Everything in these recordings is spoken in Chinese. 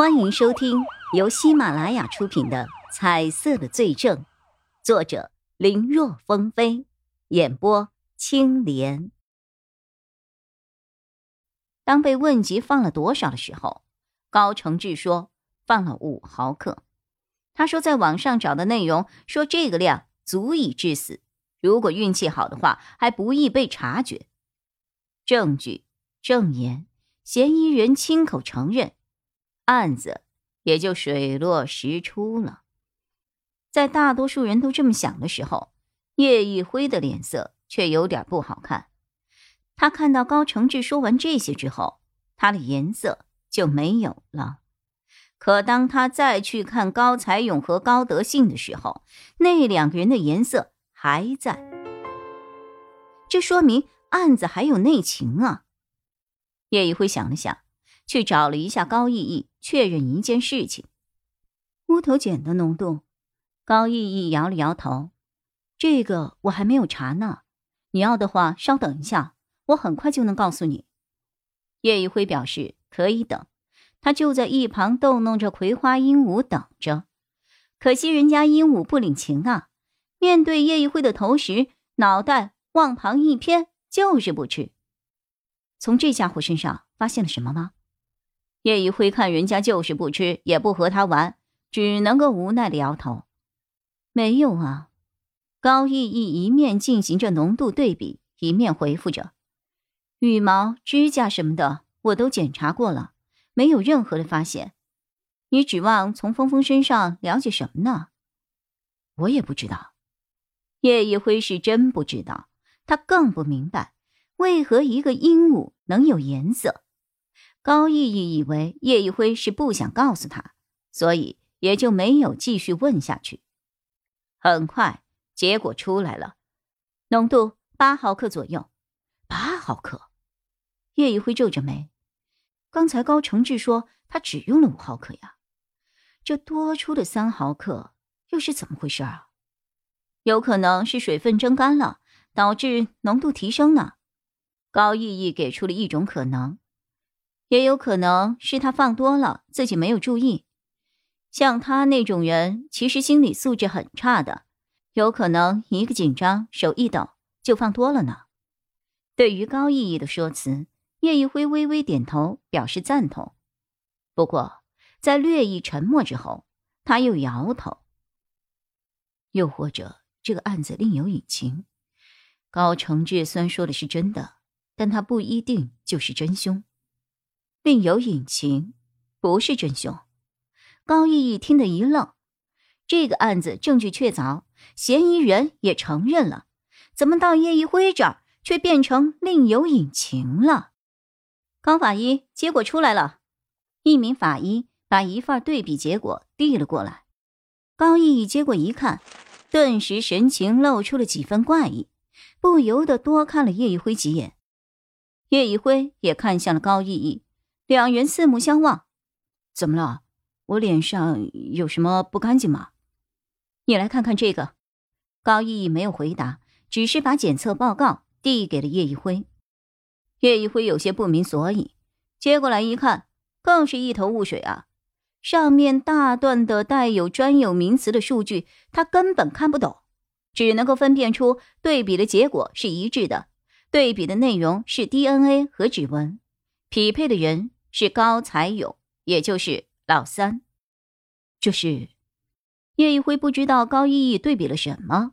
欢迎收听由喜马拉雅出品的《彩色的罪证》，作者林若风飞，演播青莲。当被问及放了多少的时候，高承志说放了五毫克。他说在网上找的内容说这个量足以致死，如果运气好的话还不易被察觉。证据、证言、嫌疑人亲口承认。案子也就水落石出了。在大多数人都这么想的时候，叶一辉的脸色却有点不好看。他看到高承志说完这些之后，他的颜色就没有了。可当他再去看高才勇和高德信的时候，那两个人的颜色还在。这说明案子还有内情啊！叶一辉想了想。去找了一下高逸逸，确认一件事情：乌头碱的浓度。高逸逸摇了摇头：“这个我还没有查呢。你要的话，稍等一下，我很快就能告诉你。”叶一辉表示可以等，他就在一旁逗弄着葵花鹦鹉等着。可惜人家鹦鹉不领情啊，面对叶一辉的投食，脑袋往旁一偏，就是不吃。从这家伙身上发现了什么吗？叶一辉看人家就是不吃，也不和他玩，只能够无奈的摇头。没有啊，高逸逸一面进行着浓度对比，一面回复着：“羽毛、指甲什么的我都检查过了，没有任何的发现。你指望从峰峰身上了解什么呢？我也不知道。”叶一辉是真不知道，他更不明白为何一个鹦鹉能有颜色。高逸逸以为叶一辉是不想告诉他，所以也就没有继续问下去。很快，结果出来了，浓度八毫克左右。八毫克，叶一辉皱着眉。刚才高承志说他只用了五毫克呀，这多出的三毫克又是怎么回事啊？有可能是水分蒸干了，导致浓度提升呢。高逸逸给出了一种可能。也有可能是他放多了，自己没有注意。像他那种人，其实心理素质很差的，有可能一个紧张，手一抖就放多了呢。对于高意义的说辞，叶一辉微微点头表示赞同。不过在略一沉默之后，他又摇头。又或者这个案子另有隐情。高承志虽然说的是真的，但他不一定就是真凶。另有隐情，不是真凶。高逸逸听得一愣，这个案子证据确凿，嫌疑人也承认了，怎么到叶一辉这儿却变成另有隐情了？高法医，结果出来了。一名法医把一份对比结果递了过来。高逸逸接过一看，顿时神情露出了几分怪异，不由得多看了叶一辉几眼。叶一辉也看向了高逸逸。两人四目相望，怎么了？我脸上有什么不干净吗？你来看看这个。高逸逸没有回答，只是把检测报告递给了叶一辉。叶一辉有些不明所以，接过来一看，更是一头雾水啊！上面大段的带有专有名词的数据，他根本看不懂，只能够分辨出对比的结果是一致的，对比的内容是 DNA 和指纹，匹配的人。是高才勇，也就是老三。这是叶一辉不知道高逸逸对比了什么。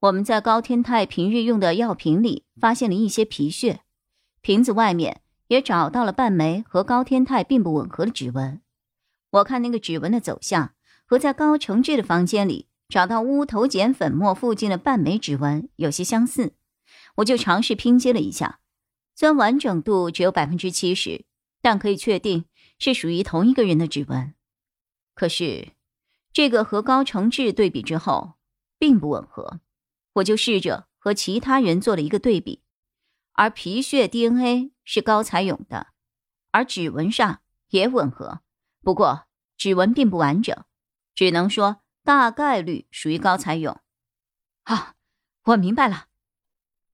我们在高天泰平日用的药瓶里发现了一些皮屑，瓶子外面也找到了半枚和高天泰并不吻合的指纹。我看那个指纹的走向和在高承志的房间里找到乌头碱粉末附近的半枚指纹有些相似，我就尝试拼接了一下，虽然完整度只有百分之七十。但可以确定是属于同一个人的指纹，可是这个和高承志对比之后并不吻合，我就试着和其他人做了一个对比，而皮屑 DNA 是高才勇的，而指纹上也吻合，不过指纹并不完整，只能说大概率属于高才勇。啊，我明白了，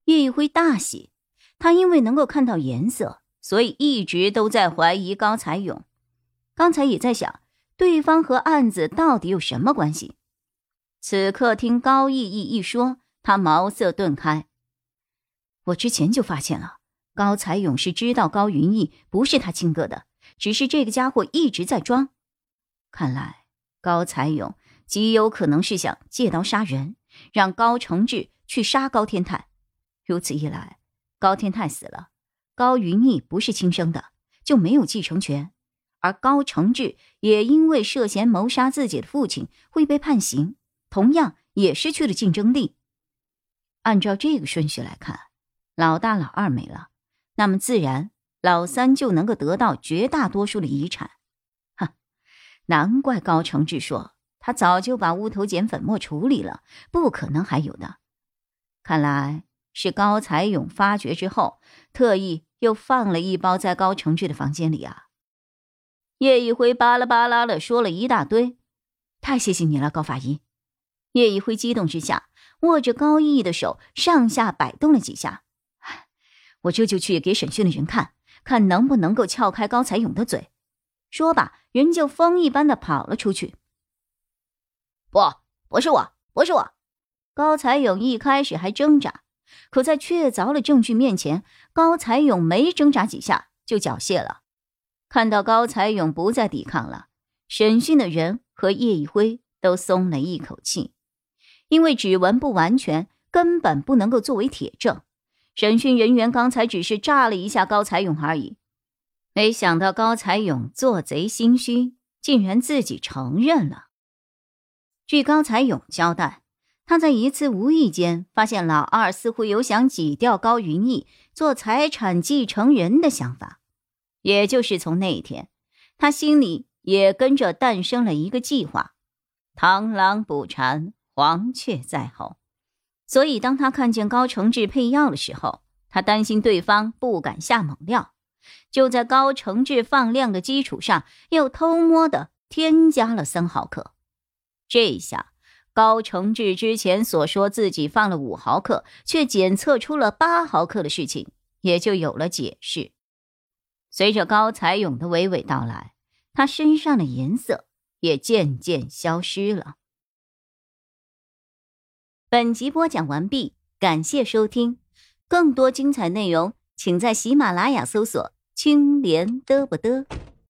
叶一辉大喜，他因为能够看到颜色。所以一直都在怀疑高才勇，刚才也在想，对方和案子到底有什么关系。此刻听高逸逸一说，他茅塞顿开。我之前就发现了，高才勇是知道高云逸不是他亲哥的，只是这个家伙一直在装。看来高才勇极有可能是想借刀杀人，让高承志去杀高天泰。如此一来，高天泰死了，高云逸不是亲生的，就没有继承权。而高承志也因为涉嫌谋杀自己的父亲会被判刑，同样也失去了竞争力。按照这个顺序来看，老大、老二没了，那么自然老三就能够得到绝大多数的遗产。哼，难怪高承志说他早就把乌头碱粉末处理了，不可能还有的。看来是高才勇发觉之后，特意又放了一包在高承志的房间里啊。叶一辉巴拉巴拉的说了一大堆，太谢谢你了，高法医。叶一辉激动之下，握着高逸逸的手上下摆动了几下。我这就去给审讯的人看看，能不能够撬开高才勇的嘴。说罢，人就风一般的跑了出去。不，不是我，不是我。高才勇一开始还挣扎，可在确凿的证据面前，高才勇没挣扎几下就缴械了。看到高才勇不再抵抗了，审讯的人和叶一辉都松了一口气，因为指纹不完全，根本不能够作为铁证。审讯人员刚才只是炸了一下高才勇而已，没想到高才勇做贼心虚，竟然自己承认了。据高才勇交代，他在一次无意间发现老二似乎有想挤掉高云逸做财产继承人的想法。也就是从那一天，他心里也跟着诞生了一个计划：螳螂捕蝉，黄雀在后。所以，当他看见高承志配药的时候，他担心对方不敢下猛料，就在高承志放量的基础上，又偷摸的添加了三毫克。这下，高承志之前所说自己放了五毫克，却检测出了八毫克的事情，也就有了解释。随着高才勇的娓娓道来，他身上的颜色也渐渐消失了。本集播讲完毕，感谢收听，更多精彩内容，请在喜马拉雅搜索“青莲嘚不嘚”。